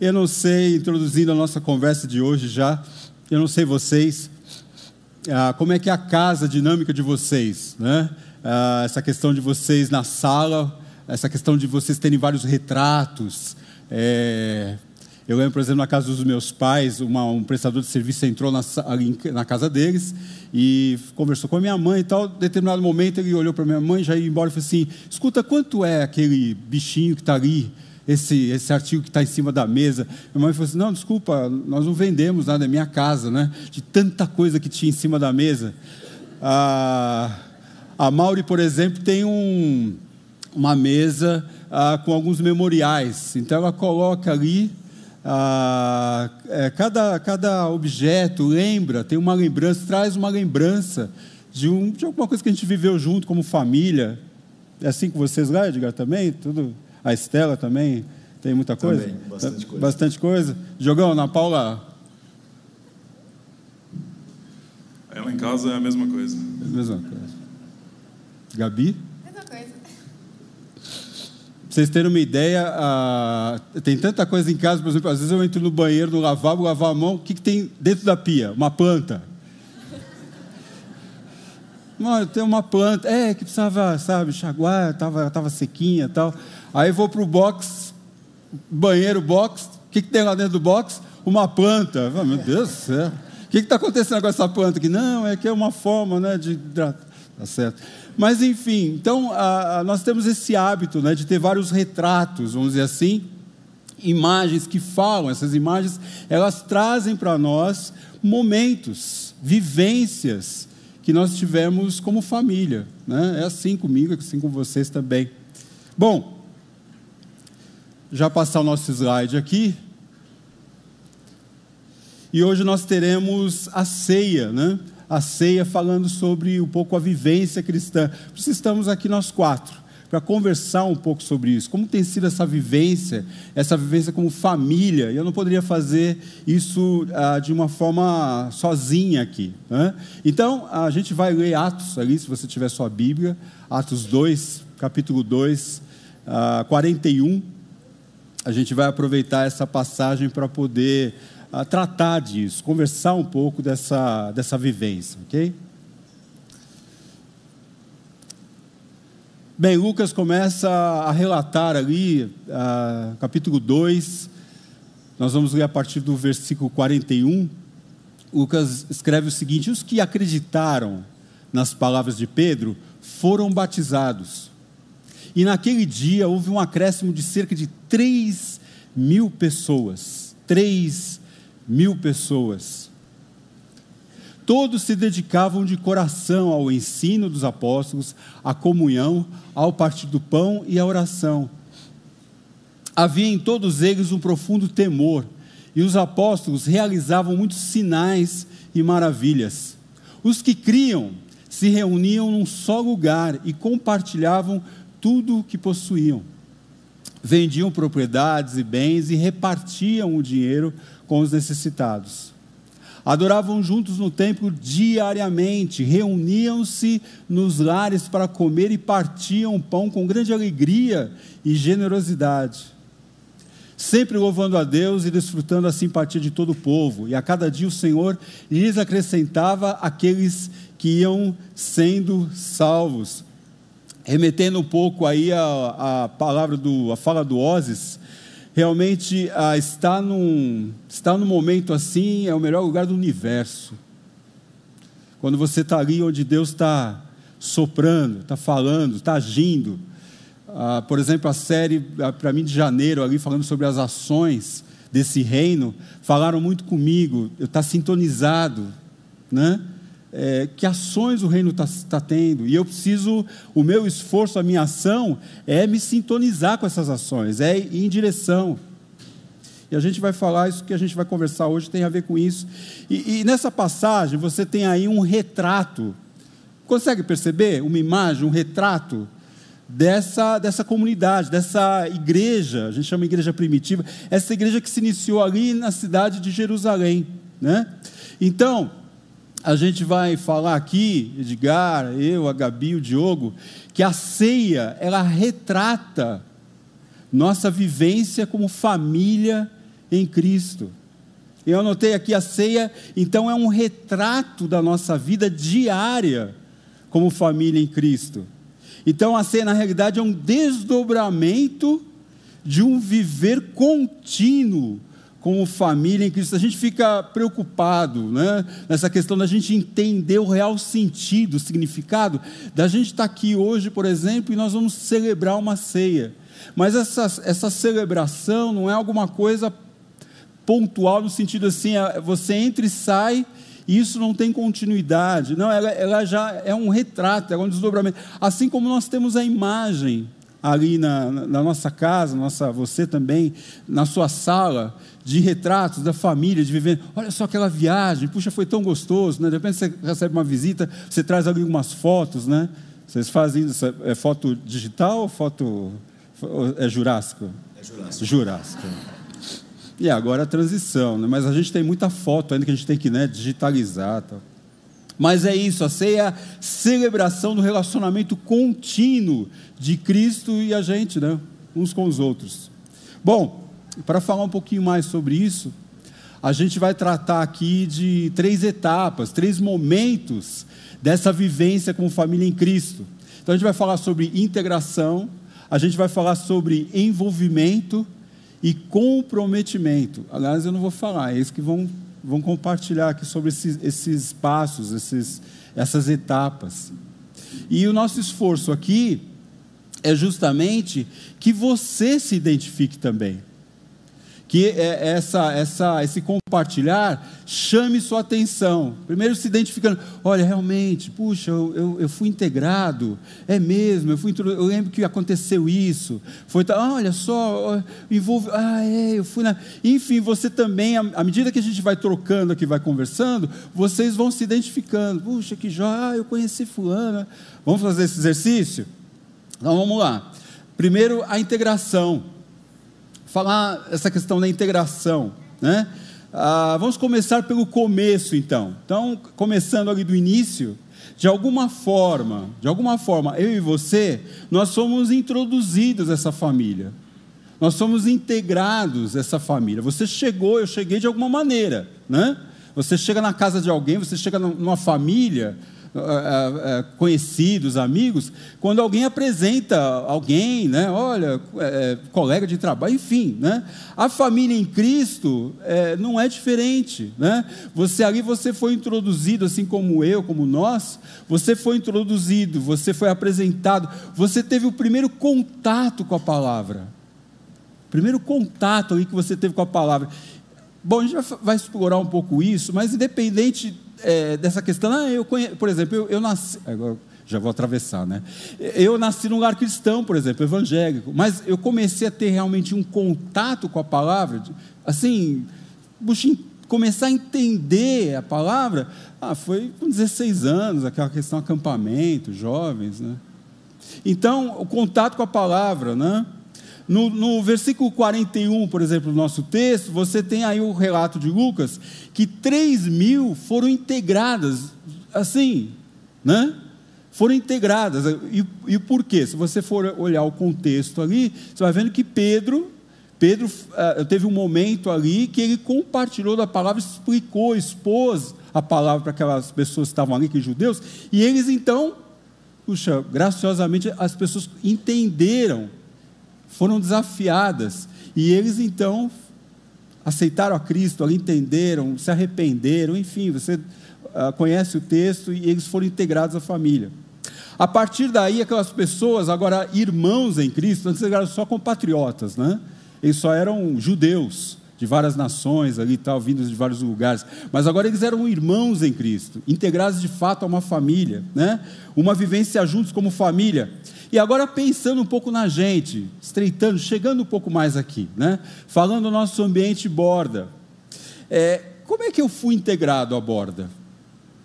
Eu não sei, introduzindo a nossa conversa de hoje já, eu não sei vocês, ah, como é que é a casa a dinâmica de vocês, né? Ah, essa questão de vocês na sala, essa questão de vocês terem vários retratos. É... Eu lembro, por exemplo, na casa dos meus pais, uma, um prestador de serviço entrou na, na casa deles e conversou com a minha mãe e tal. Em determinado momento ele olhou para minha mãe, já ia embora e falou assim: Escuta, quanto é aquele bichinho que está ali? Esse, esse artigo que está em cima da mesa. Minha mãe falou assim: Não, desculpa, nós não vendemos nada, é minha casa, né? De tanta coisa que tinha em cima da mesa. Ah, a Mauri, por exemplo, tem um, uma mesa ah, com alguns memoriais. Então ela coloca ali ah, é, cada, cada objeto lembra, tem uma lembrança, traz uma lembrança de, um, de alguma coisa que a gente viveu junto como família. É assim com vocês lá, Edgar, também? Tudo, a Estela também tem muita coisa? Também, bastante coisa. Bastante coisa. Jogão, na Paula? Ela em casa é a mesma coisa. É a mesma coisa. Gabi? Pra vocês terem uma ideia, uh, tem tanta coisa em casa, por exemplo, às vezes eu entro no banheiro, no lavabo, lavar a mão, o que, que tem dentro da pia? Uma planta. Não, tem uma planta, é, que precisava, sabe, chaguar, estava tava sequinha e tal. Aí vou para o box, banheiro box, o que, que tem lá dentro do box? Uma planta. meu Deus do céu. O que está acontecendo com essa planta aqui? Não, é que é uma forma né, de hidratar. Tá certo. Mas, enfim, então a, a, nós temos esse hábito né, de ter vários retratos, vamos dizer assim, imagens que falam, essas imagens, elas trazem para nós momentos, vivências que nós tivemos como família. Né? É assim comigo, é assim com vocês também. Bom, já passar o nosso slide aqui. E hoje nós teremos a ceia, né? a ceia falando sobre um pouco a vivência cristã. Estamos aqui nós quatro, para conversar um pouco sobre isso. Como tem sido essa vivência, essa vivência como família. Eu não poderia fazer isso ah, de uma forma sozinha aqui. Né? Então, a gente vai ler Atos ali, se você tiver sua Bíblia, Atos 2, capítulo 2, ah, 41. A gente vai aproveitar essa passagem para poder a tratar disso, conversar um pouco dessa, dessa vivência, ok? Bem, Lucas começa a relatar ali, capítulo 2, nós vamos ler a partir do versículo 41. Lucas escreve o seguinte: Os que acreditaram nas palavras de Pedro foram batizados. E naquele dia houve um acréscimo de cerca de 3 mil pessoas. 3 mil pessoas. Todos se dedicavam de coração ao ensino dos apóstolos, à comunhão, ao partir do pão e à oração. Havia em todos eles um profundo temor, e os apóstolos realizavam muitos sinais e maravilhas. Os que criam se reuniam num só lugar e compartilhavam tudo o que possuíam. Vendiam propriedades e bens e repartiam o dinheiro com os necessitados. Adoravam juntos no templo diariamente, reuniam-se nos lares para comer e partiam pão com grande alegria e generosidade. Sempre louvando a Deus e desfrutando a simpatia de todo o povo. E a cada dia o Senhor lhes acrescentava aqueles que iam sendo salvos. Remetendo um pouco aí a, a palavra do, a fala do Oses, realmente ah, estar, num, estar num momento assim é o melhor lugar do universo. Quando você está ali onde Deus está soprando, está falando, está agindo. Ah, por exemplo, a série, ah, para mim, de janeiro, ali falando sobre as ações desse reino, falaram muito comigo, eu estou tá sintonizado, né? É, que ações o reino está tá tendo, e eu preciso, o meu esforço, a minha ação, é me sintonizar com essas ações, é ir em direção. E a gente vai falar, isso que a gente vai conversar hoje tem a ver com isso. E, e nessa passagem você tem aí um retrato, consegue perceber? Uma imagem, um retrato dessa, dessa comunidade, dessa igreja, a gente chama igreja primitiva, essa igreja que se iniciou ali na cidade de Jerusalém. Né? Então, a gente vai falar aqui, Edgar, eu, a Gabi, o Diogo, que a ceia, ela retrata nossa vivência como família em Cristo. Eu anotei aqui a ceia, então é um retrato da nossa vida diária como família em Cristo. Então a ceia, na realidade, é um desdobramento de um viver contínuo como família em Cristo. A gente fica preocupado né, nessa questão da gente entender o real sentido, o significado da gente estar aqui hoje, por exemplo, e nós vamos celebrar uma ceia. Mas essa, essa celebração não é alguma coisa pontual no sentido assim, você entra e sai e isso não tem continuidade. Não, ela, ela já é um retrato, é um desdobramento. Assim como nós temos a imagem ali na, na nossa casa, nossa, você também, na sua sala, de retratos da família, de viver. Olha só aquela viagem, puxa, foi tão gostoso, né? De repente você recebe uma visita, você traz ali umas fotos, né? Vocês fazem isso, é foto digital ou foto. É Jurássico? É Jurássico. Jurássico. E agora a transição, né? mas a gente tem muita foto ainda que a gente tem que né, digitalizar. Tal. Mas é isso, a ceia é a celebração do relacionamento contínuo de Cristo e a gente, né? uns com os outros. Bom, para falar um pouquinho mais sobre isso, a gente vai tratar aqui de três etapas, três momentos dessa vivência como família em Cristo. Então a gente vai falar sobre integração, a gente vai falar sobre envolvimento e comprometimento. Aliás, eu não vou falar, é eles que vão, vão compartilhar aqui sobre esses, esses passos, esses, essas etapas. E o nosso esforço aqui é justamente que você se identifique também que é essa, essa, esse compartilhar chame sua atenção. Primeiro se identificando, olha, realmente, puxa, eu, eu, eu fui integrado, é mesmo, eu, fui, eu lembro que aconteceu isso, foi, ah, olha só, envolve, ah, é, eu fui na... Enfim, você também, à medida que a gente vai trocando aqui, vai conversando, vocês vão se identificando, puxa, que joia, ah, eu conheci fulana, vamos fazer esse exercício? Então, vamos lá. Primeiro, a integração falar essa questão da integração, né? Ah, vamos começar pelo começo, então. Então, começando ali do início, de alguma forma, de alguma forma, eu e você, nós somos introduzidos a essa família. Nós somos integrados a essa família. Você chegou, eu cheguei de alguma maneira, né? Você chega na casa de alguém, você chega numa família, é, é, é, conhecidos, amigos, quando alguém apresenta alguém, né, olha, é, colega de trabalho, enfim, né, a família em Cristo é, não é diferente, né? Você ali você foi introduzido, assim como eu, como nós, você foi introduzido, você foi apresentado, você teve o primeiro contato com a palavra, primeiro contato ali que você teve com a palavra. Bom, a gente vai explorar um pouco isso, mas independente é, dessa questão, ah, eu por exemplo, eu, eu nasci, agora já vou atravessar, né? Eu nasci num lar cristão, por exemplo, evangélico, mas eu comecei a ter realmente um contato com a palavra, assim, começar a entender a palavra, ah, foi com 16 anos, aquela questão acampamento, jovens, né? Então, o contato com a palavra, né? No, no, versículo 41, por exemplo, do nosso texto, você tem aí o relato de Lucas, que 3 mil foram integradas, assim, né? Foram integradas. E, e por quê? Se você for olhar o contexto ali, você vai vendo que Pedro, Pedro uh, teve um momento ali que ele compartilhou da palavra, explicou, expôs a palavra para aquelas pessoas que estavam ali, que judeus, e eles então, puxa, graciosamente as pessoas entenderam foram desafiadas. E eles então aceitaram a Cristo, ali entenderam, se arrependeram, enfim, você uh, conhece o texto e eles foram integrados à família. A partir daí, aquelas pessoas, agora irmãos em Cristo, antes eram só compatriotas, né? Eles só eram judeus de várias nações ali tal, vindos de vários lugares. Mas agora eles eram irmãos em Cristo, integrados de fato a uma família, né? Uma vivência juntos como família. E agora pensando um pouco na gente, estreitando, chegando um pouco mais aqui, né? falando do nosso ambiente borda. É, como é que eu fui integrado à borda?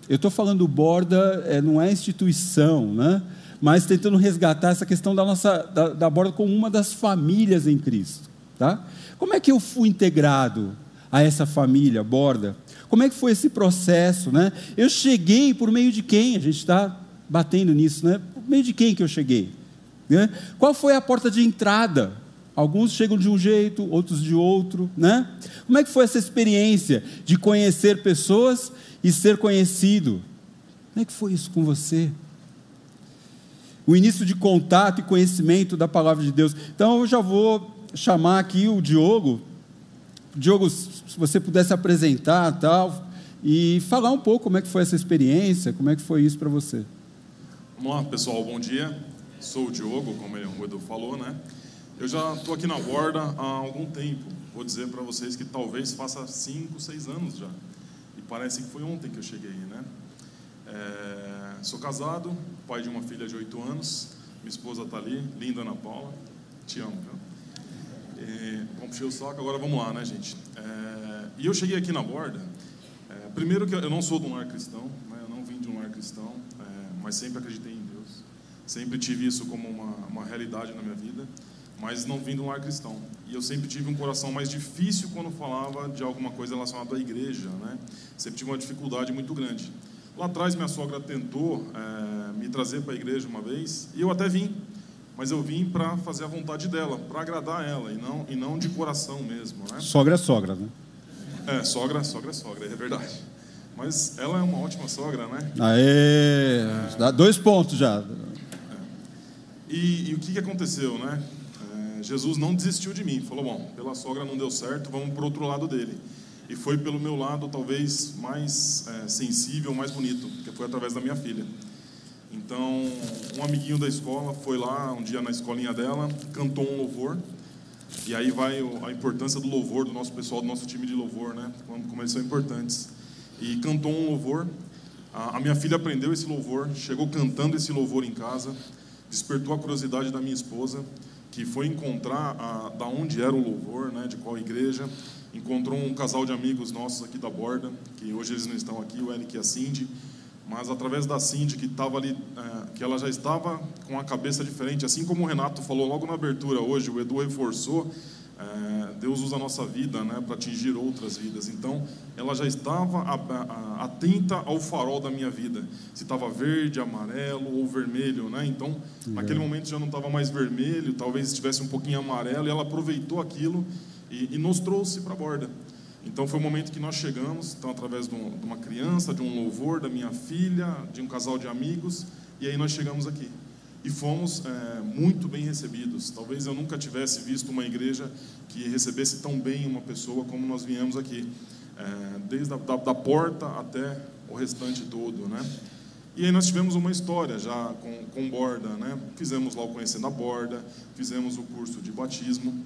Eu estou falando borda, é, não é instituição, né? mas tentando resgatar essa questão da nossa da, da borda como uma das famílias em Cristo. Tá? Como é que eu fui integrado a essa família, borda? Como é que foi esse processo? Né? Eu cheguei por meio de quem? A gente está batendo nisso, né? Por meio de quem que eu cheguei? Né? Qual foi a porta de entrada? Alguns chegam de um jeito, outros de outro, né? Como é que foi essa experiência de conhecer pessoas e ser conhecido? Como é que foi isso com você? O início de contato e conhecimento da palavra de Deus. Então eu já vou chamar aqui o Diogo. Diogo, se você pudesse apresentar tal e falar um pouco como é que foi essa experiência, como é que foi isso para você. Vamos lá, pessoal, bom dia. Sou o Diogo, como o Edu falou, né? Eu já estou aqui na borda há algum tempo. Vou dizer para vocês que talvez faça 5, 6 anos já. E parece que foi ontem que eu cheguei, né? É, sou casado, pai de uma filha de 8 anos. Minha esposa está ali, linda Ana Paula. Te amo, viu? E, vamos puxar o saco, agora vamos lá, né, gente? É, e eu cheguei aqui na borda. É, primeiro que eu não sou de um lar cristão, né? eu não vim de um lar cristão, é, mas sempre acreditei em Deus. Sempre tive isso como uma, uma realidade na minha vida mas não vim de um lar cristão. E eu sempre tive um coração mais difícil quando falava de alguma coisa relacionada à igreja, né? Sempre tive uma dificuldade muito grande. Lá atrás, minha sogra tentou é, me trazer para a igreja uma vez, e eu até vim, mas eu vim para fazer a vontade dela, para agradar ela, e não, e não de coração mesmo, né? Sogra é sogra, né? É, sogra, sogra é sogra, é verdade. Mas ela é uma ótima sogra, né? Aê! É... Dá dois pontos já. É. E, e, o que, que aconteceu, né? Jesus não desistiu de mim. Falou: bom, pela sogra não deu certo, vamos para outro lado dele. E foi pelo meu lado, talvez mais é, sensível, mais bonito, que foi através da minha filha. Então, um amiguinho da escola foi lá um dia na escolinha dela, cantou um louvor. E aí vai a importância do louvor, do nosso pessoal, do nosso time de louvor, né? Como, eles são importantes. E cantou um louvor. A, a minha filha aprendeu esse louvor, chegou cantando esse louvor em casa, despertou a curiosidade da minha esposa que foi encontrar a, da onde era o louvor, né, de qual igreja. Encontrou um casal de amigos nossos aqui da borda, que hoje eles não estão aqui, o Eric e a Cindy, mas através da Cindy, que estava ali, é, que ela já estava com a cabeça diferente, assim como o Renato falou logo na abertura hoje, o Edu reforçou, é, Deus usa a nossa vida né, para atingir outras vidas. Então, ela já estava atenta ao farol da minha vida. Se estava verde, amarelo ou vermelho. Né? Então, naquele momento já não estava mais vermelho, talvez estivesse um pouquinho amarelo. E ela aproveitou aquilo e, e nos trouxe para a borda. Então, foi o momento que nós chegamos, então, através de, um, de uma criança, de um louvor, da minha filha, de um casal de amigos. E aí nós chegamos aqui e fomos é, muito bem recebidos. Talvez eu nunca tivesse visto uma igreja que recebesse tão bem uma pessoa como nós viemos aqui, é, desde a da, da, porta até o restante todo, né? E aí nós tivemos uma história já com, com borda, né? Fizemos lá o Conhecendo a Borda, fizemos o curso de batismo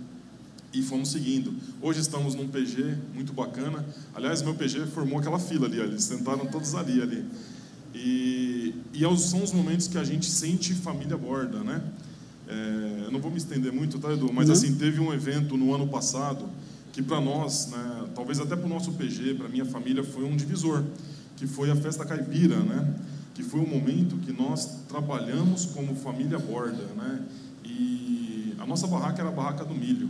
e fomos seguindo. Hoje estamos num PG muito bacana. Aliás, meu PG formou aquela fila ali, eles sentaram todos ali, ali. E, e é são os momentos que a gente sente família borda, né? É, eu não vou me estender muito, tá, Edu? Mas uhum. assim, teve um evento no ano passado que para nós, né, talvez até para o nosso PG, para minha família, foi um divisor, que foi a festa caipira, né? Que foi um momento que nós trabalhamos como família borda, né? E a nossa barraca era a barraca do milho.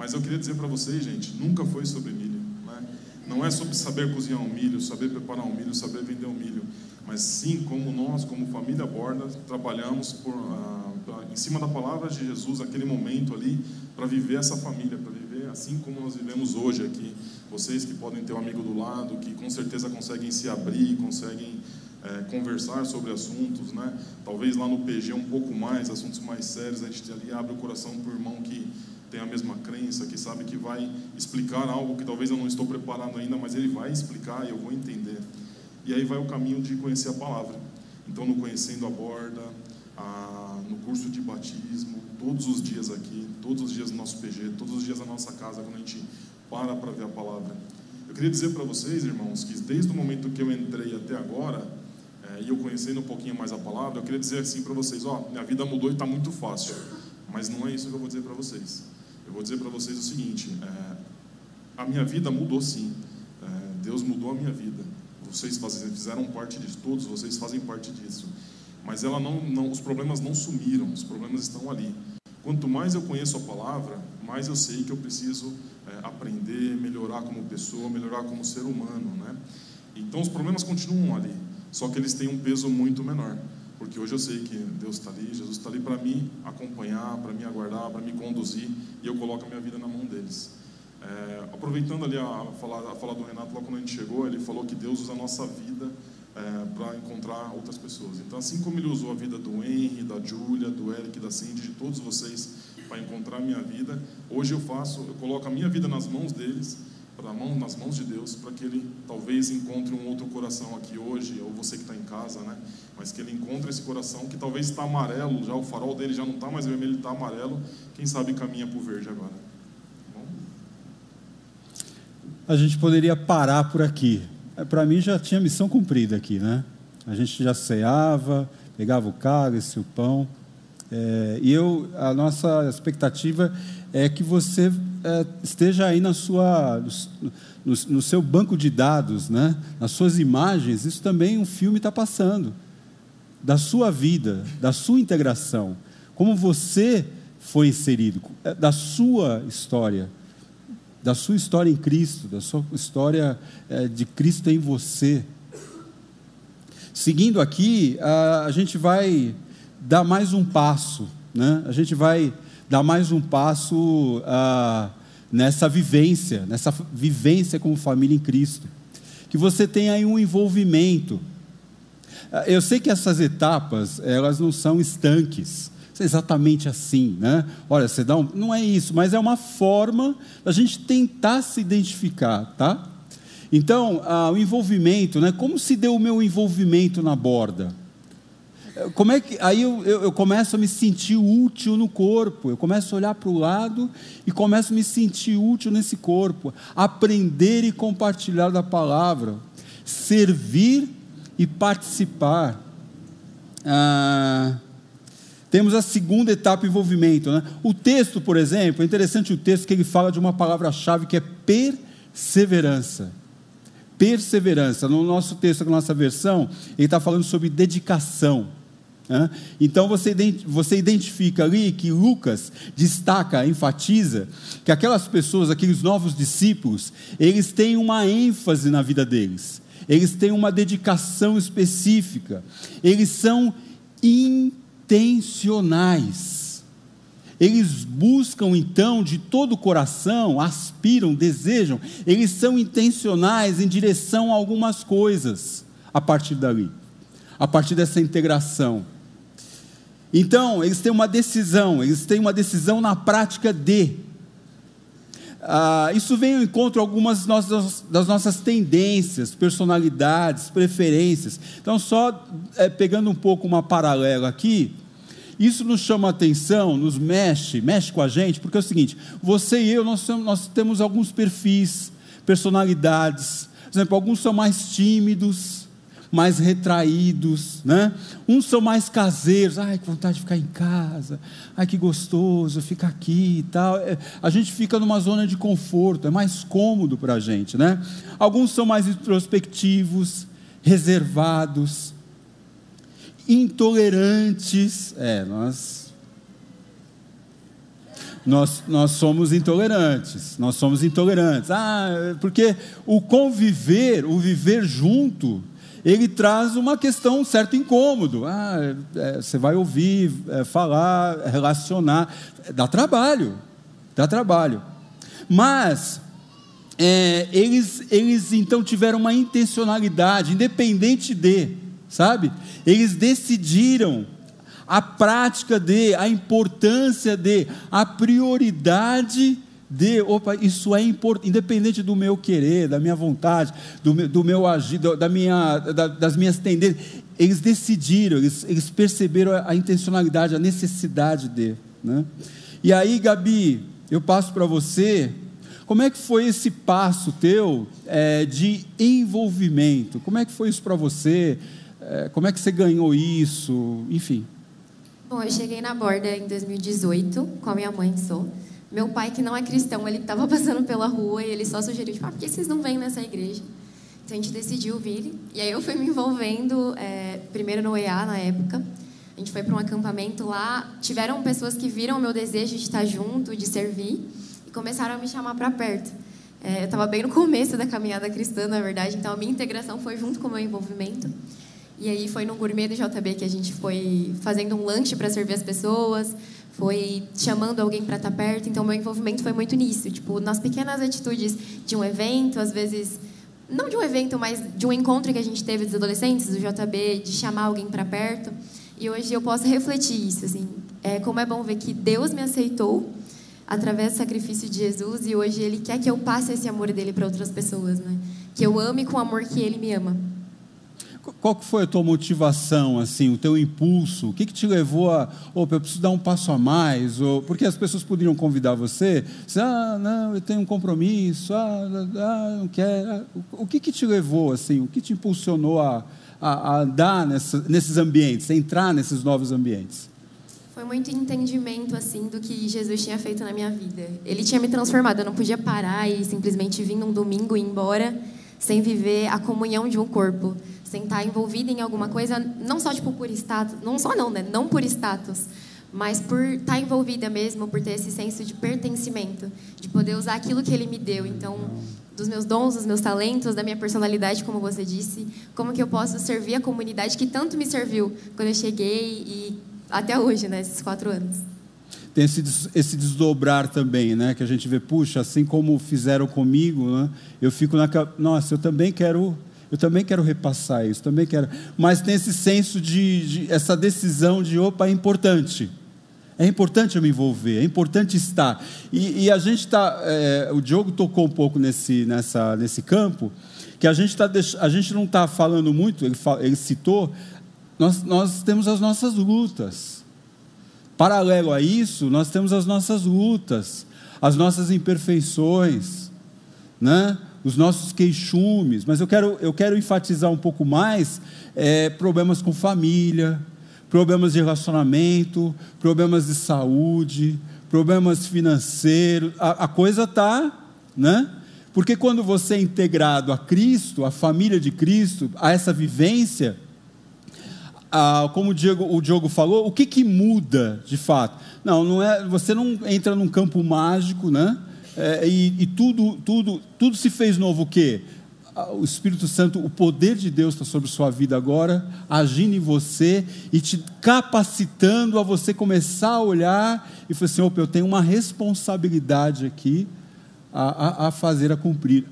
Mas eu queria dizer para vocês, gente, nunca foi sobre milho, né? Não é sobre saber cozinhar um milho, saber preparar um milho, saber vender um milho mas sim como nós, como família Borda, trabalhamos por, uh, em cima da palavra de Jesus, aquele momento ali, para viver essa família, para viver assim como nós vivemos hoje aqui. Vocês que podem ter um amigo do lado, que com certeza conseguem se abrir, conseguem é, conversar sobre assuntos, né? Talvez lá no PG um pouco mais, assuntos mais sérios, a gente ali abre o coração para o irmão que tem a mesma crença, que sabe que vai explicar algo que talvez eu não estou preparado ainda, mas ele vai explicar e eu vou entender. E aí vai o caminho de conhecer a palavra. Então, no Conhecendo a Borda, a, no curso de batismo, todos os dias aqui, todos os dias no nosso PG, todos os dias na nossa casa, quando a gente para para ver a palavra. Eu queria dizer para vocês, irmãos, que desde o momento que eu entrei até agora, é, e eu conhecendo um pouquinho mais a palavra, eu queria dizer assim para vocês: ó, minha vida mudou e está muito fácil. Mas não é isso que eu vou dizer para vocês. Eu vou dizer para vocês o seguinte: é, a minha vida mudou sim. É, Deus mudou a minha vida vocês fizeram parte disso, todos vocês fazem parte disso. Mas ela não, não, os problemas não sumiram, os problemas estão ali. Quanto mais eu conheço a palavra, mais eu sei que eu preciso é, aprender, melhorar como pessoa, melhorar como ser humano, né? Então os problemas continuam ali, só que eles têm um peso muito menor. Porque hoje eu sei que Deus está ali, Jesus está ali para me acompanhar, para me aguardar, para me conduzir, e eu coloco a minha vida na mão deles. É, aproveitando ali a a fala do Renato, lá quando a gente chegou, ele falou que Deus usa a nossa vida é, para encontrar outras pessoas. Então, assim como ele usou a vida do Henry, da Júlia, do Eric, da Cindy, de todos vocês para encontrar a minha vida, hoje eu faço, eu coloco a minha vida nas mãos deles, para mão, nas mãos de Deus, para que ele talvez encontre um outro coração aqui hoje, ou você que está em casa, né? Mas que ele encontre esse coração que talvez está amarelo, já o farol dele já não está mais vermelho, está amarelo. Quem sabe caminha para o verde agora. Tá bom? A gente poderia parar por aqui, é, para mim já tinha missão cumprida aqui, né? A gente já ceava, pegava o cálice, o pão. É, e eu, a nossa expectativa é que você é, esteja aí na sua, no, no, seu banco de dados, né? nas suas imagens, isso também um filme está passando. Da sua vida, da sua integração. Como você foi inserido, é, da sua história da sua história em Cristo, da sua história é, de Cristo em você. Seguindo aqui, a, a gente vai dar mais um passo, né? a gente vai dar mais um passo a, nessa vivência, nessa vivência como família em Cristo. Que você tenha aí um envolvimento. Eu sei que essas etapas, elas não são estanques, exatamente assim, né? Olha, você dá um. Não é isso, mas é uma forma da gente tentar se identificar, tá? Então, ah, o envolvimento, né? Como se deu o meu envolvimento na borda? Como é que aí eu, eu, eu começo a me sentir útil no corpo? Eu começo a olhar para o lado e começo a me sentir útil nesse corpo, aprender e compartilhar da palavra, servir e participar. Ah, temos a segunda etapa, envolvimento. Né? O texto, por exemplo, é interessante o texto que ele fala de uma palavra-chave que é perseverança. Perseverança. No nosso texto, na nossa versão, ele está falando sobre dedicação. Então você, você identifica ali que Lucas destaca, enfatiza, que aquelas pessoas, aqueles novos discípulos, eles têm uma ênfase na vida deles, eles têm uma dedicação específica, eles são in intencionais. Eles buscam então de todo o coração, aspiram, desejam, eles são intencionais em direção a algumas coisas a partir dali, a partir dessa integração. Então, eles têm uma decisão, eles têm uma decisão na prática de. Ah, isso vem ao encontro algumas das nossas tendências, personalidades, preferências. Então, só é, pegando um pouco uma paralela aqui, isso nos chama atenção, nos mexe, mexe com a gente, porque é o seguinte: você e eu, nós, nós temos alguns perfis, personalidades. Por exemplo, alguns são mais tímidos, mais retraídos, né? Uns são mais caseiros, ai, que vontade de ficar em casa, ai, que gostoso ficar aqui e tal. É, a gente fica numa zona de conforto, é mais cômodo para a gente, né? Alguns são mais introspectivos, reservados, intolerantes. É, nós. Nós, nós somos intolerantes, nós somos intolerantes. Ah, porque o conviver, o viver junto, ele traz uma questão, um certo incômodo. Ah, é, você vai ouvir, é, falar, relacionar, dá trabalho, dá trabalho. Mas é, eles, eles então tiveram uma intencionalidade, independente de sabe? Eles decidiram a prática de, a importância de, a prioridade de, opa, isso é importante, independente do meu querer, da minha vontade, do meu, do meu agir, da minha, da, das minhas tendências, eles decidiram, eles, eles perceberam a, a, intencionalidade, a necessidade de. Né? E aí, Gabi, eu passo para você, como é que foi esse passo teu é, de envolvimento? Como é que foi isso para você? É, como é que você ganhou isso? Enfim. Bom, eu cheguei na borda em 2018 com a minha mãe, sou. Meu pai, que não é cristão, ele estava passando pela rua e ele só sugeriu, tipo, ah, por que vocês não vêm nessa igreja? Então a gente decidiu vir. E aí eu fui me envolvendo, é, primeiro no EA na época. A gente foi para um acampamento lá. Tiveram pessoas que viram o meu desejo de estar junto, de servir, e começaram a me chamar para perto. É, eu estava bem no começo da caminhada cristã, na verdade, então a minha integração foi junto com o meu envolvimento. E aí foi no gourmet do JB que a gente foi fazendo um lanche para servir as pessoas, foi chamando alguém para estar tá perto. Então meu envolvimento foi muito nisso, tipo nas pequenas atitudes de um evento, às vezes não de um evento, mas de um encontro que a gente teve dos adolescentes do JB, de chamar alguém para perto. E hoje eu posso refletir isso, assim, é como é bom ver que Deus me aceitou através do sacrifício de Jesus e hoje Ele quer que eu passe esse amor dele para outras pessoas, né? Que eu ame com o amor que Ele me ama. Qual que foi a tua motivação, assim, o teu impulso? O que, que te levou a, opa, eu preciso dar um passo a mais? Ou, porque as pessoas poderiam convidar você, você ah, não, eu tenho um compromisso, ah, ah não quero. Ah, o que, que te levou, assim, o que te impulsionou a, a, a andar nessa, nesses ambientes, a entrar nesses novos ambientes? Foi muito entendimento, assim, do que Jesus tinha feito na minha vida. Ele tinha me transformado, eu não podia parar e simplesmente vir num domingo e ir embora sem viver a comunhão de um corpo sem estar envolvida em alguma coisa, não só tipo por status, não só não, né? Não por status, mas por estar envolvida mesmo, por ter esse senso de pertencimento, de poder usar aquilo que ele me deu. Então, dos meus dons, dos meus talentos, da minha personalidade, como você disse, como que eu posso servir a comunidade que tanto me serviu quando eu cheguei e até hoje, né? Esses quatro anos tem esse, esse desdobrar também, né? Que a gente vê, puxa, assim como fizeram comigo, né? Eu fico na, nossa, eu também quero eu também quero repassar isso, também quero. Mas tem esse senso de, de essa decisão de, opa, é importante. É importante eu me envolver, é importante estar. E, e a gente está, é, o Diogo tocou um pouco nesse, nessa, nesse campo, que a gente, tá, a gente não está falando muito, ele, ele citou, nós, nós temos as nossas lutas. Paralelo a isso, nós temos as nossas lutas, as nossas imperfeições, né? Os nossos queixumes, mas eu quero, eu quero enfatizar um pouco mais é, problemas com família, problemas de relacionamento, problemas de saúde, problemas financeiros. A, a coisa está, né? Porque quando você é integrado a Cristo, a família de Cristo, a essa vivência, como o Diogo, o Diogo falou, o que, que muda de fato? Não, não é. Você não entra num campo mágico, né? É, e, e, tudo, tudo, tudo se fez novo o quê? O Espírito Santo, o poder de Deus está sobre sua vida agora, agindo em você e te capacitando a você começar a olhar e falar assim: opa, eu tenho uma responsabilidade aqui a, a, a fazer, a cumprir.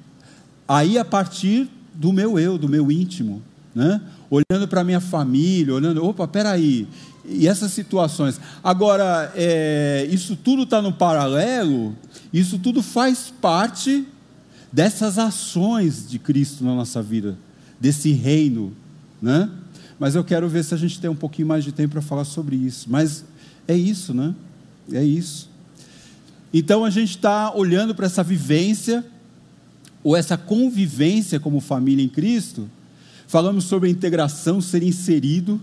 Aí, a partir do meu eu, do meu íntimo, né? olhando para a minha família, olhando, opa, peraí, e essas situações. Agora, é, isso tudo está no paralelo isso tudo faz parte dessas ações de Cristo na nossa vida, desse reino, né? Mas eu quero ver se a gente tem um pouquinho mais de tempo para falar sobre isso. Mas é isso, né? É isso. Então a gente está olhando para essa vivência, ou essa convivência como família em Cristo. Falamos sobre a integração, ser inserido.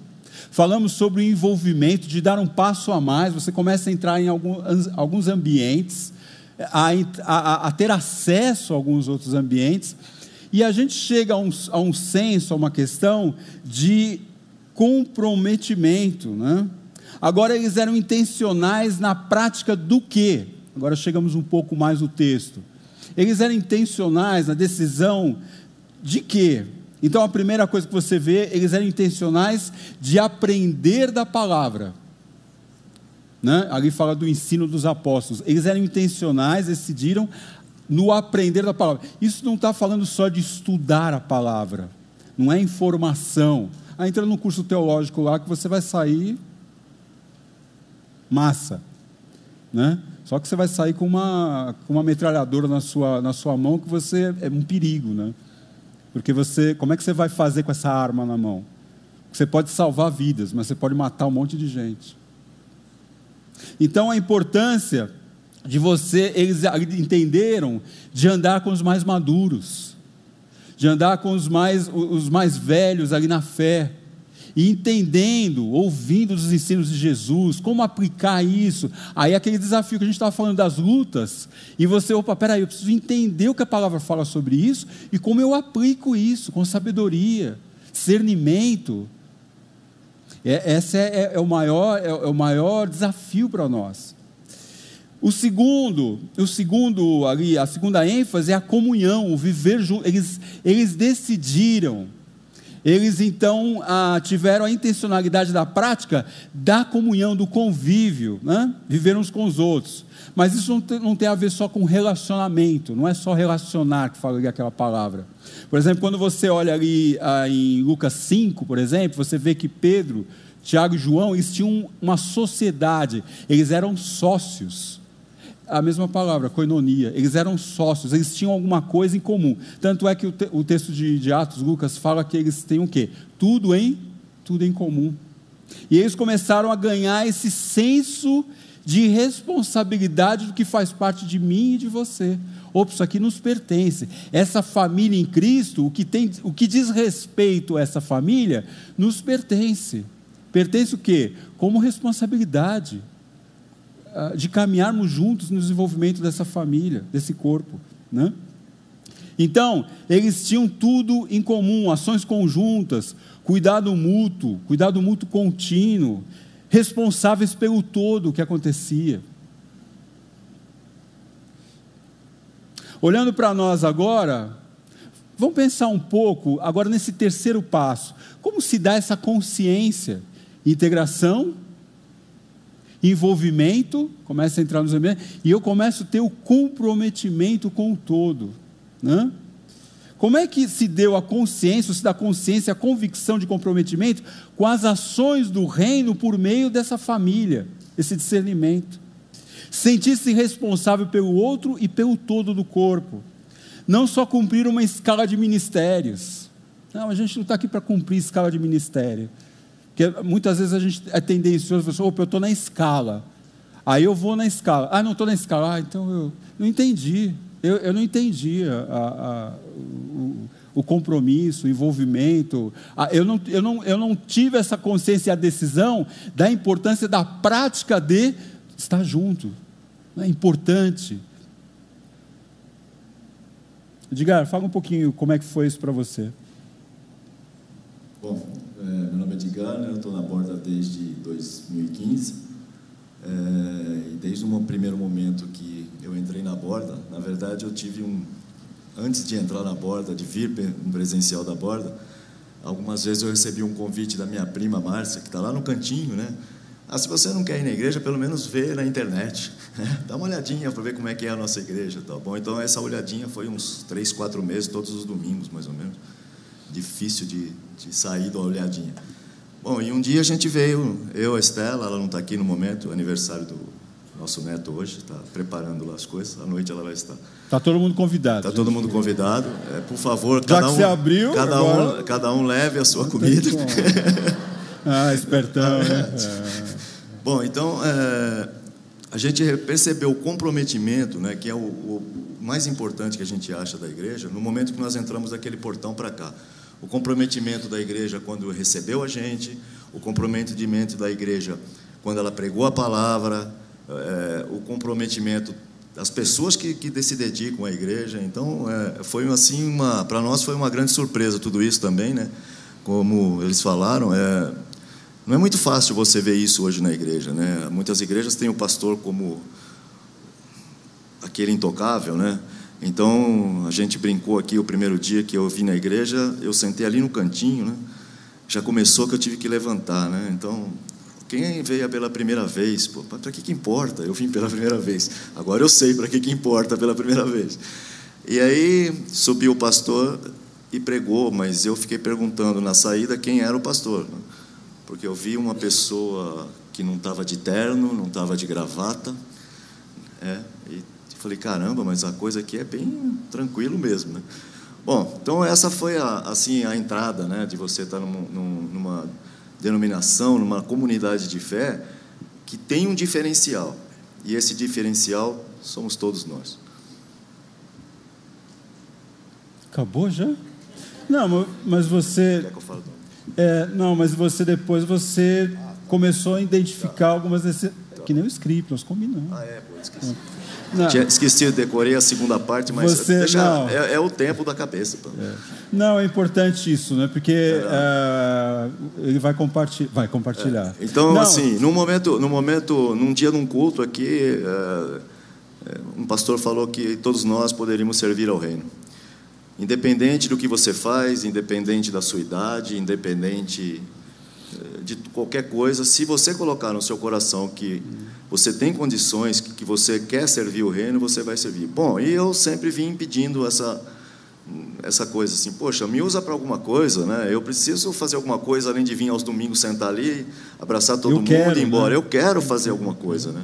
Falamos sobre o envolvimento, de dar um passo a mais. Você começa a entrar em alguns ambientes a, a, a, ter acesso a alguns outros ambientes, e a gente chega a um, a um senso, a uma questão de comprometimento. Né? Agora, eles eram intencionais na prática do quê? Agora chegamos um pouco mais no texto. Eles eram intencionais na decisão de quê? Então, a primeira coisa que você vê, eles eram intencionais de aprender da palavra né? ali fala do ensino dos apóstolos. Eles eram intencionais, decidiram no aprender da palavra. Isso não está falando só de estudar a palavra, não é informação. Ah, entra num curso teológico lá que você vai sair massa, né? Só que você vai sair com uma, com uma metralhadora na sua, na sua mão que você é um perigo, né? Porque você, como é que você vai fazer com essa arma na mão? Você pode salvar vidas, mas você pode matar um monte de gente. Então a importância de você, eles entenderam de andar com os mais maduros, de andar com os mais, os mais velhos ali na fé, e entendendo, ouvindo os ensinos de Jesus, como aplicar isso. Aí aquele desafio que a gente estava falando das lutas, e você, opa, peraí, eu preciso entender o que a palavra fala sobre isso e como eu aplico isso com sabedoria, discernimento. É, esse é, é, é, o maior, é, é o maior desafio para nós. O segundo, o segundo ali, a segunda ênfase é a comunhão, o viver junto. Eles, eles decidiram eles então ah, tiveram a intencionalidade da prática da comunhão, do convívio, né? viver uns com os outros. Mas isso não tem, não tem, a ver só com relacionamento, não é só relacionar que fala ali aquela palavra. Por exemplo, quando você olha ali ah, em Lucas 5, por exemplo, você vê que Pedro, Tiago e João, eles tinham uma sociedade, eles eram sócios a mesma palavra, coinonia. Eles eram sócios, eles tinham alguma coisa em comum. Tanto é que o, te, o texto de, de, Atos, Lucas, fala que eles têm o quê? Tudo em, tudo em comum. E eles começaram a ganhar esse senso de responsabilidade do que faz parte de mim e de você. Opa, isso aqui nos pertence. Essa família em Cristo, o que, tem, o que diz respeito a essa família, nos pertence. Pertence o quê? Como responsabilidade de caminharmos juntos no desenvolvimento dessa família, desse corpo. Né? Então, eles tinham tudo em comum, ações conjuntas, cuidado mútuo, cuidado mútuo contínuo, responsáveis pelo todo que acontecia. Olhando para nós agora, vamos pensar um pouco agora nesse terceiro passo. Como se dá essa consciência? Integração envolvimento, começa a entrar nos ambientes, e eu começo a ter o comprometimento com o todo. Né? Como é que se deu a consciência, se dá consciência, a convicção de comprometimento com as ações do reino por meio dessa família, esse discernimento? Sentir-se responsável pelo outro e pelo todo do corpo. Não só cumprir uma escala de ministérios. Não, a gente não está aqui para cumprir escala de ministério. Porque muitas vezes a gente é tendencioso, pessoa, opa, eu estou na escala. Aí eu vou na escala. Ah, não estou na escala. Ah, então eu não entendi. Eu, eu não entendi a, a, o, o, compromisso, o envolvimento. Ah, eu, não, eu, não, eu não tive essa consciência e a decisão da importância da prática de estar junto. É importante. Edgar, fala um pouquinho como é que foi isso para você. Bom, é, meu nome é né? eu estou na borda desde 2015. É, desde um primeiro momento que eu entrei na borda, na verdade eu tive um. Antes de entrar na borda, de vir no presencial da borda, algumas vezes eu recebi um convite da minha prima Márcia, que está lá no cantinho, né? Ah, se você não quer ir na igreja, pelo menos vê na internet. Né? Dá uma olhadinha para ver como é que é a nossa igreja. Tá bom? Então, essa olhadinha foi uns três, quatro meses, todos os domingos, mais ou menos difícil de, de sair da olhadinha. Bom, e um dia a gente veio, eu, a Estela, ela não está aqui no momento, aniversário do nosso neto hoje, está preparando lá as coisas, à noite ela vai estar. Está todo mundo convidado. Está todo mundo convidado. É, por favor, Já cada um, abriu, cada, agora... um, cada um leve a sua comida. ah, espertão, né? É. Bom, então, é, a gente percebeu o comprometimento, né, que é o, o mais importante que a gente acha da igreja, no momento que nós entramos daquele portão para cá o comprometimento da igreja quando recebeu a gente, o comprometimento da igreja quando ela pregou a palavra, é, o comprometimento das pessoas que, que se dedicam à igreja. Então, é, foi assim uma, para nós foi uma grande surpresa tudo isso também, né? Como eles falaram, é, não é muito fácil você ver isso hoje na igreja, né? Muitas igrejas têm o pastor como aquele intocável, né? Então, a gente brincou aqui o primeiro dia que eu vim na igreja, eu sentei ali no cantinho, né? Já começou que eu tive que levantar, né? Então, quem veio pela primeira vez, para que que importa? Eu vim pela primeira vez. Agora eu sei para que que importa pela primeira vez. E aí subiu o pastor e pregou, mas eu fiquei perguntando na saída quem era o pastor, né? porque eu vi uma pessoa que não estava de terno, não estava de gravata, é, e Falei, caramba, mas a coisa aqui é bem tranquilo mesmo, né? Bom, então essa foi a, assim a entrada, né, de você estar num, num, numa denominação, numa comunidade de fé que tem um diferencial. E esse diferencial somos todos nós. Acabou já? Não, mas você. Quer que eu fale? É, não, mas você depois você começou a identificar algumas necessidades. Que nem o script, nós combinamos. Ah, é, pô, esqueci. É. Não. Tinha esquecido, decorei a segunda parte, mas Você, deixa, é, é, o tempo da cabeça. É. Não, é importante isso, né? Porque é, ele vai, compartilhar. vai compartilhar. É. Então, não. assim, no momento, no momento, num dia num culto aqui, é, um pastor falou que todos nós poderíamos servir ao reino. Independente do que você faz, independente da sua idade, independente de qualquer coisa, se você colocar no seu coração que você tem condições, que você quer servir o reino, você vai servir. Bom, e eu sempre vim pedindo essa essa coisa assim, poxa, me usa para alguma coisa, né? Eu preciso fazer alguma coisa além de vir aos domingos sentar ali, abraçar todo eu mundo quero, e ir embora. Né? Eu quero fazer alguma coisa, né?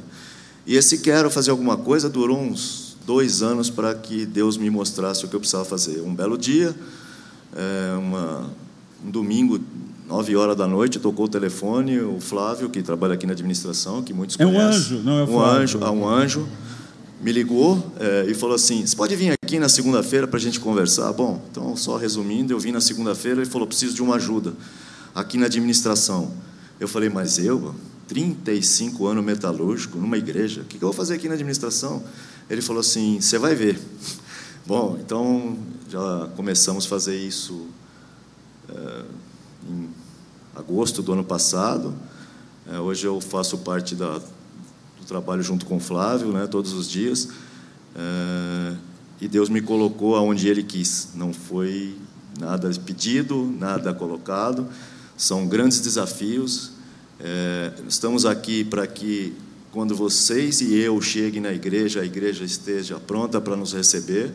E esse quero fazer alguma coisa durou uns dois anos para que Deus me mostrasse o que eu precisava fazer. Um belo dia, é, uma, um domingo, nove horas da noite, tocou o telefone, o Flávio, que trabalha aqui na administração, que muitos é conhecem. É um anjo, não é o um Flávio. Anjo, um anjo me ligou é, e falou assim: Você pode vir aqui na segunda-feira para a gente conversar? Bom, então, só resumindo, eu vim na segunda-feira e falou: Preciso de uma ajuda aqui na administração. Eu falei: Mas eu, 35 anos metalúrgico, numa igreja, o que eu vou fazer aqui na administração? Ele falou assim: Você vai ver. Bom, então já começamos a fazer isso é, em agosto do ano passado. É, hoje eu faço parte da do trabalho junto com o Flávio, né, todos os dias. É, e Deus me colocou aonde Ele quis. Não foi nada pedido, nada colocado. São grandes desafios. É, estamos aqui para que, quando vocês e eu cheguem na igreja, a igreja esteja pronta para nos receber.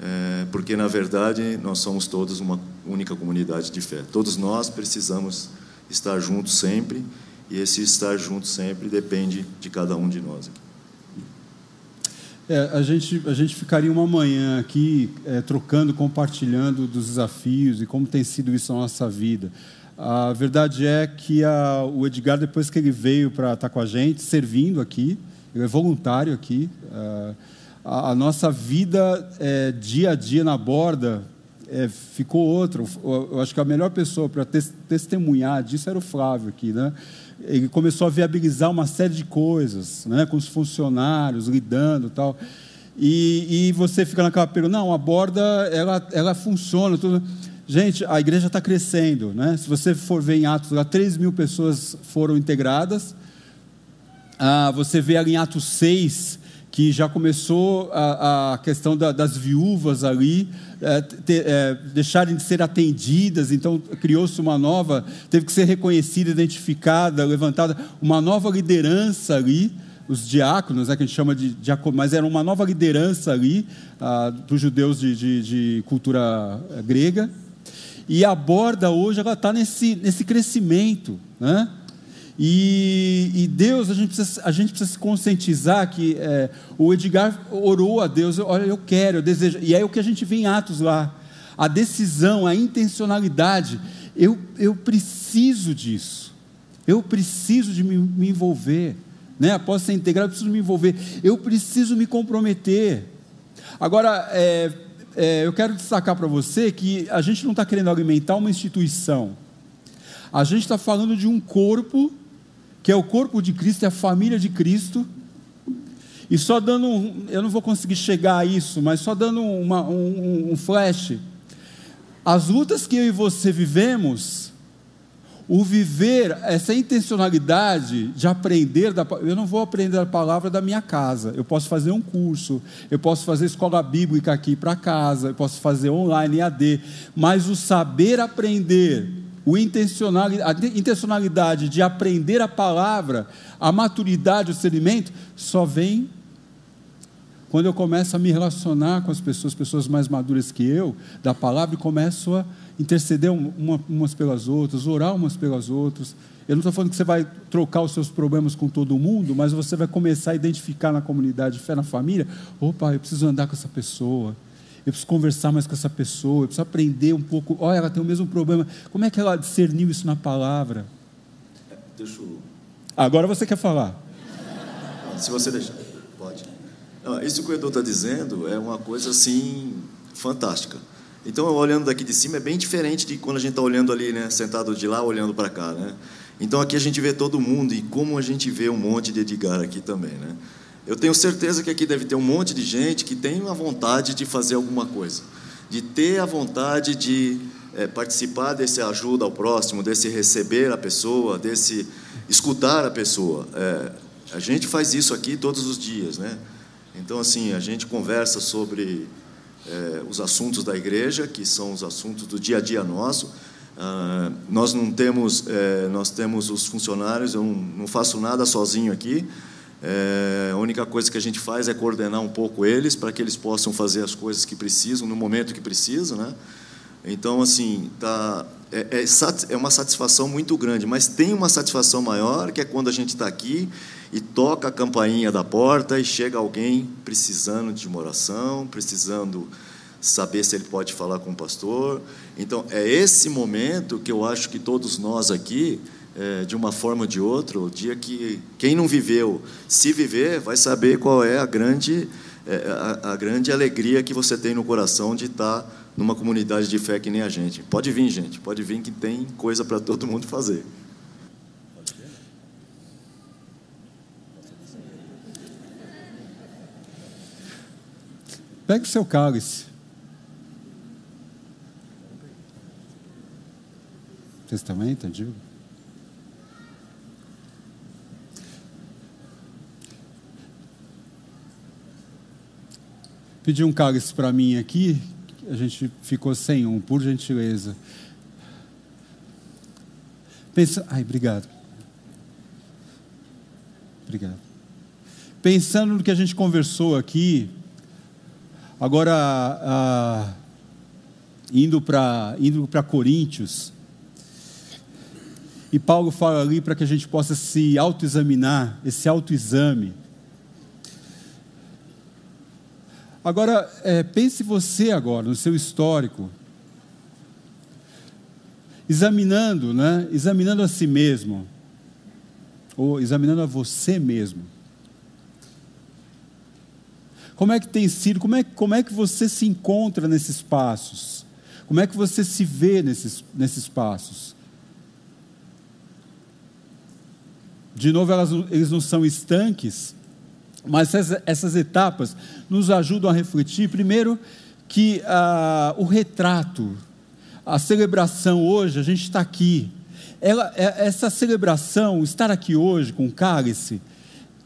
É, porque, na verdade, nós somos todos uma única comunidade de fé. Todos nós precisamos estar juntos sempre e esse estar junto sempre depende de cada um de nós. É, a, gente, a gente ficaria uma manhã aqui é, trocando, compartilhando dos desafios e como tem sido isso na nossa vida. A verdade é que a, o Edgar, depois que ele veio para estar com a gente, servindo aqui, ele é voluntário aqui, a, a nossa vida é, dia a dia na borda é, ficou outra. Eu acho que a melhor pessoa para testemunhar disso era o Flávio aqui, né? ele começou a viabilizar uma série de coisas, né, com os funcionários, lidando tal. E, e você fica naquela pergunta, não, a borda, ela, ela funciona. Tudo. Gente, a igreja está crescendo. Né? Se você for ver em Atos, lá 3 mil pessoas foram integradas. Ah, você vê ali em Atos 6, que já começou a, a questão da, das viúvas ali, é, ter, é, deixarem de ser atendidas, então criou-se uma nova, teve que ser reconhecida, identificada, levantada, uma nova liderança ali, os diáconos, é que a gente chama de diácono, mas era uma nova liderança ali, dos judeus de, de, de cultura é, grega, e a borda hoje ela está nesse, nesse crescimento, né? E, e, Deus, a gente, precisa, a gente precisa se conscientizar que é, o Edgar orou a Deus, olha, eu quero, eu desejo, e é o que a gente vê em Atos lá, a decisão, a intencionalidade, eu, eu preciso disso, eu preciso de me, me envolver, né? após ser integrado, eu preciso me envolver, eu preciso me comprometer. Agora, é, é, eu quero destacar para você que a gente não está querendo alimentar uma instituição, a gente está falando de um corpo que é o corpo de Cristo, é a família de Cristo. E só dando, um, eu não vou conseguir chegar a isso, mas só dando uma, um, um flash. As lutas que eu e você vivemos, o viver, essa intencionalidade de aprender, da, eu não vou aprender a palavra da minha casa, eu posso fazer um curso, eu posso fazer escola bíblica aqui para casa, eu posso fazer online AD, mas o saber aprender a intencionalidade de aprender a palavra, a maturidade, o discernimento, só vem quando eu começo a me relacionar com as pessoas, pessoas mais maduras que eu, da palavra, e começo a interceder uma, umas pelas outras, orar umas pelas outras. Eu não estou falando que você vai trocar os seus problemas com todo mundo, mas você vai começar a identificar na comunidade, fé na família. Opa, eu preciso andar com essa pessoa eu preciso conversar mais com essa pessoa, eu preciso aprender um pouco. Olha, ela tem o mesmo problema. Como é que ela discerniu isso na palavra? Deixa eu... Agora você quer falar. Se você deixar, pode. Não, isso que o Edu está dizendo é uma coisa assim fantástica. Então, olhando daqui de cima é bem diferente de quando a gente está olhando ali, né, sentado de lá, olhando para cá, né? Então aqui a gente vê todo mundo e como a gente vê um monte de Edgar aqui também, né? Eu tenho certeza que aqui deve ter um monte de gente que tem a vontade de fazer alguma coisa, de ter a vontade de é, participar desse ajuda ao próximo, desse receber a pessoa, desse escutar a pessoa. É, a gente faz isso aqui todos os dias, né? Então, assim, a gente conversa sobre é, os assuntos da igreja, que são os assuntos do dia a dia nosso. Ah, nós não temos, nós temos os funcionários, eu não, não faço nada sozinho aqui. É, a única coisa que a gente faz é coordenar um pouco eles para que eles possam fazer as coisas que precisam no momento que precisam, né? Então, assim, tá, é, é, é, uma satisfação muito grande, mas tem uma satisfação maior que é quando a gente está aqui e toca a campainha da porta e chega alguém precisando de uma oração, precisando saber se ele pode falar com o pastor. Então, é esse momento que eu acho que todos nós aqui é, de uma forma ou de outra, o dia que quem não viveu, se viver, vai saber qual é a grande, é, a, a, grande alegria que você tem no coração de estar numa comunidade de fé que nem a gente. Pode vir, gente, pode vir que tem coisa para todo mundo fazer. Pegue o seu cálice. Testamento, digo. Pedi um cálice para mim aqui, a gente ficou sem um, por gentileza. Pensa, ai, obrigado. Obrigado. Pensando no que a gente conversou aqui, agora ah, indo para indo Coríntios, e Paulo fala ali para que a gente possa se autoexaminar, esse autoexame. Agora, é, pense você agora no seu histórico, examinando, né? Examinando a si mesmo, ou examinando a você mesmo. Como é que tem sido? Como é, como é que você se encontra nesses passos? Como é que você se vê nesses, nesses passos? De novo, elas, eles não são estanques, mas essas, etapas nos ajudam a refletir, primeiro, que ah, o retrato, a celebração hoje, a gente está aqui. Ela, é, essa celebração, estar aqui hoje com o cálice,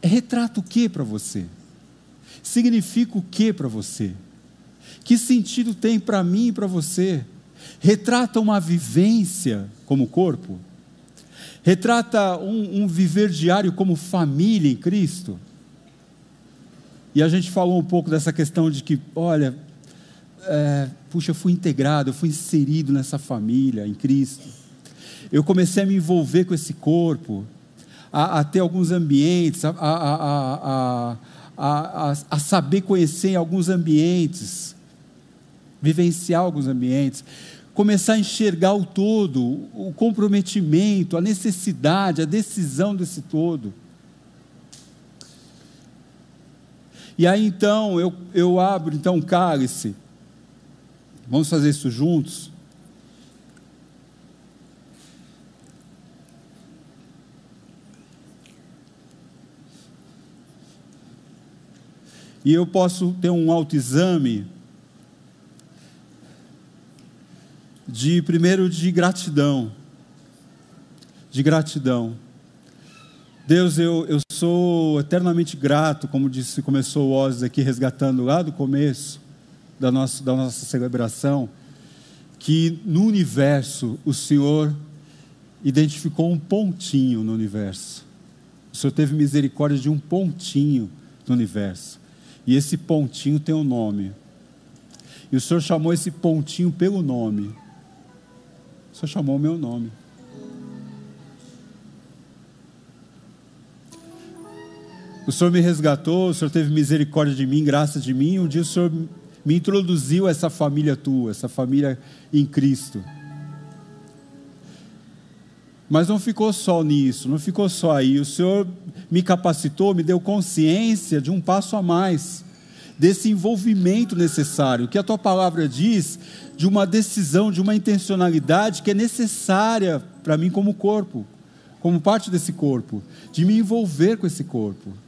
é retrata o que para você? Significa o que para você? Que sentido tem para mim e para você? Retrata uma vivência como corpo? Retrata um, um viver diário como família em Cristo? E a gente falou um pouco dessa questão de que, olha, é, puxa, eu fui integrado, eu fui inserido nessa família em Cristo. Eu comecei a me envolver com esse corpo, a, a ter alguns ambientes, a, a, a, saber conhecer alguns ambientes, vivenciar alguns ambientes, começar a enxergar o todo, o comprometimento, a necessidade, a decisão desse todo. E aí então eu, eu abro então um cálice. Vamos fazer isso juntos? E eu posso ter um autoexame de primeiro de gratidão. De gratidão. Deus, eu, eu sou eternamente grato, como disse, começou o Oz aqui resgatando lá do começo da nossa, da nossa celebração, que no universo o Senhor identificou um pontinho no universo. O Senhor teve misericórdia de um pontinho no universo. E esse pontinho tem um nome. E o Senhor chamou esse pontinho pelo nome. O Senhor chamou o meu nome. O Senhor me resgatou, o Senhor teve misericórdia de mim, graça de mim. Um dia o Senhor me introduziu a essa família tua, essa família em Cristo. Mas não ficou só nisso, não ficou só aí. O Senhor me capacitou, me deu consciência de um passo a mais, desse envolvimento necessário, que a tua palavra diz, de uma decisão, de uma intencionalidade que é necessária para mim como corpo, como parte desse corpo, de me envolver com esse corpo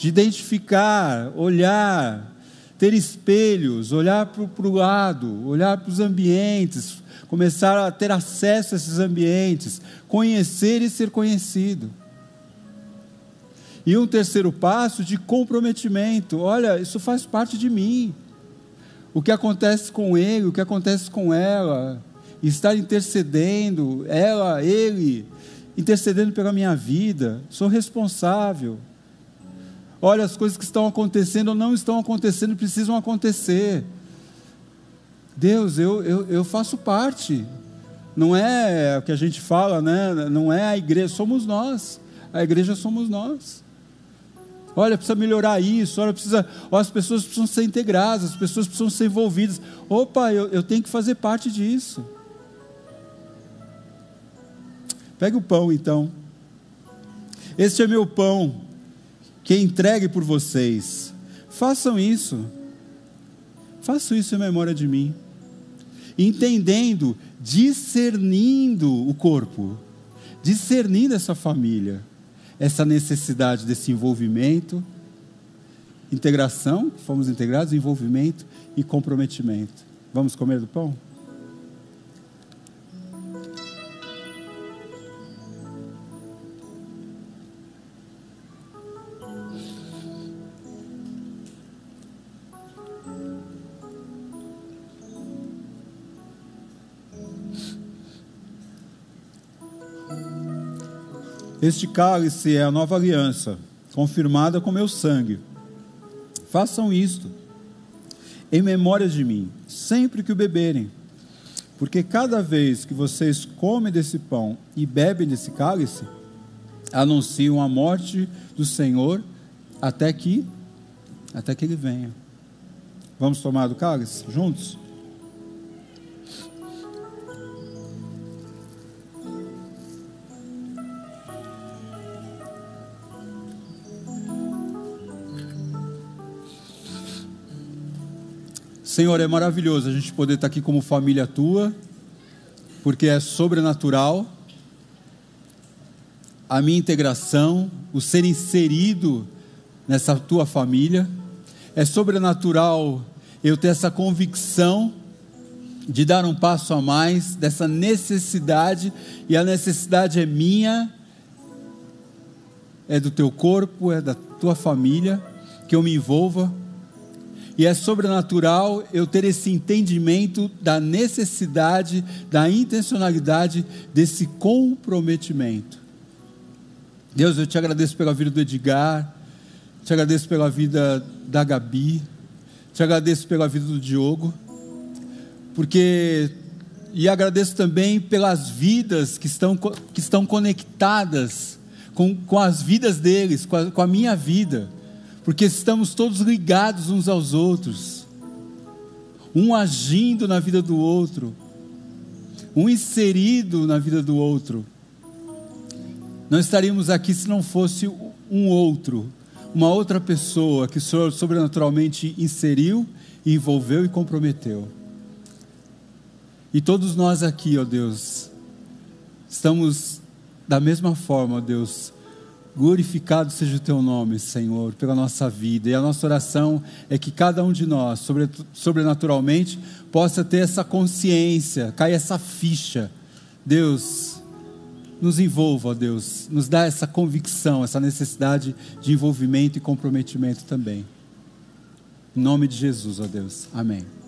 de identificar, olhar, ter espelhos, olhar para o lado, olhar para os ambientes, começar a ter acesso a esses ambientes, conhecer e ser conhecido. E um terceiro passo de comprometimento: olha, isso faz parte de mim. o que acontece com ele, o que acontece com ela, estar intercedendo, ela, ele, intercedendo pela minha vida, sou responsável. Olha, as coisas que estão acontecendo ou não estão acontecendo, precisam acontecer. Deus, eu, eu, eu faço parte. Não é o que a gente fala, né? não é a igreja, somos nós. A igreja somos nós. Olha, precisa melhorar isso, olha, precisa, olha, as pessoas precisam ser integradas, as pessoas precisam ser envolvidas. Opa, eu, eu tenho que fazer parte disso. Pega o pão então. Este é meu pão, que entregue por vocês. Façam isso. Façam isso em memória de mim. Entendendo, discernindo o corpo, discernindo essa família, essa necessidade desse envolvimento, integração, fomos integrados, envolvimento e comprometimento. Vamos comer do pão? Este cálice é a nova aliança, confirmada com meu sangue. Façam isto em memória de mim, sempre que o beberem. Porque cada vez que vocês comem desse pão e bebem desse cálice, anunciam a morte do Senhor até que até que ele venha. Vamos tomar do cálice juntos? Senhor, é maravilhoso a gente poder estar aqui como família tua, porque é sobrenatural a minha integração, o ser inserido nessa tua família. É sobrenatural eu ter essa convicção de dar um passo a mais, dessa necessidade, e a necessidade é minha, é do teu corpo, é da tua família, que eu me envolva e é sobrenatural eu ter esse entendimento da necessidade, da intencionalidade desse comprometimento. Deus, eu te agradeço pela vida do Edgar, te agradeço pela vida da Gabi, te agradeço pela vida do Diogo, porque e agradeço também pelas vidas que estão, que estão conectadas com, com as vidas deles, com a, com a minha vida porque estamos todos ligados uns aos outros, um agindo na vida do outro, um inserido na vida do outro. Não estaríamos aqui se não fosse um outro, uma outra pessoa que o Senhor sobrenaturalmente inseriu, envolveu e comprometeu. E todos nós aqui, ó Deus, estamos da mesma forma, ó Deus, Glorificado seja o teu nome, Senhor, pela nossa vida. E a nossa oração é que cada um de nós, sobrenaturalmente, possa ter essa consciência, caia essa ficha. Deus, nos envolva, Deus, nos dá essa convicção, essa necessidade de envolvimento e comprometimento também. Em nome de Jesus, ó Deus. Amém.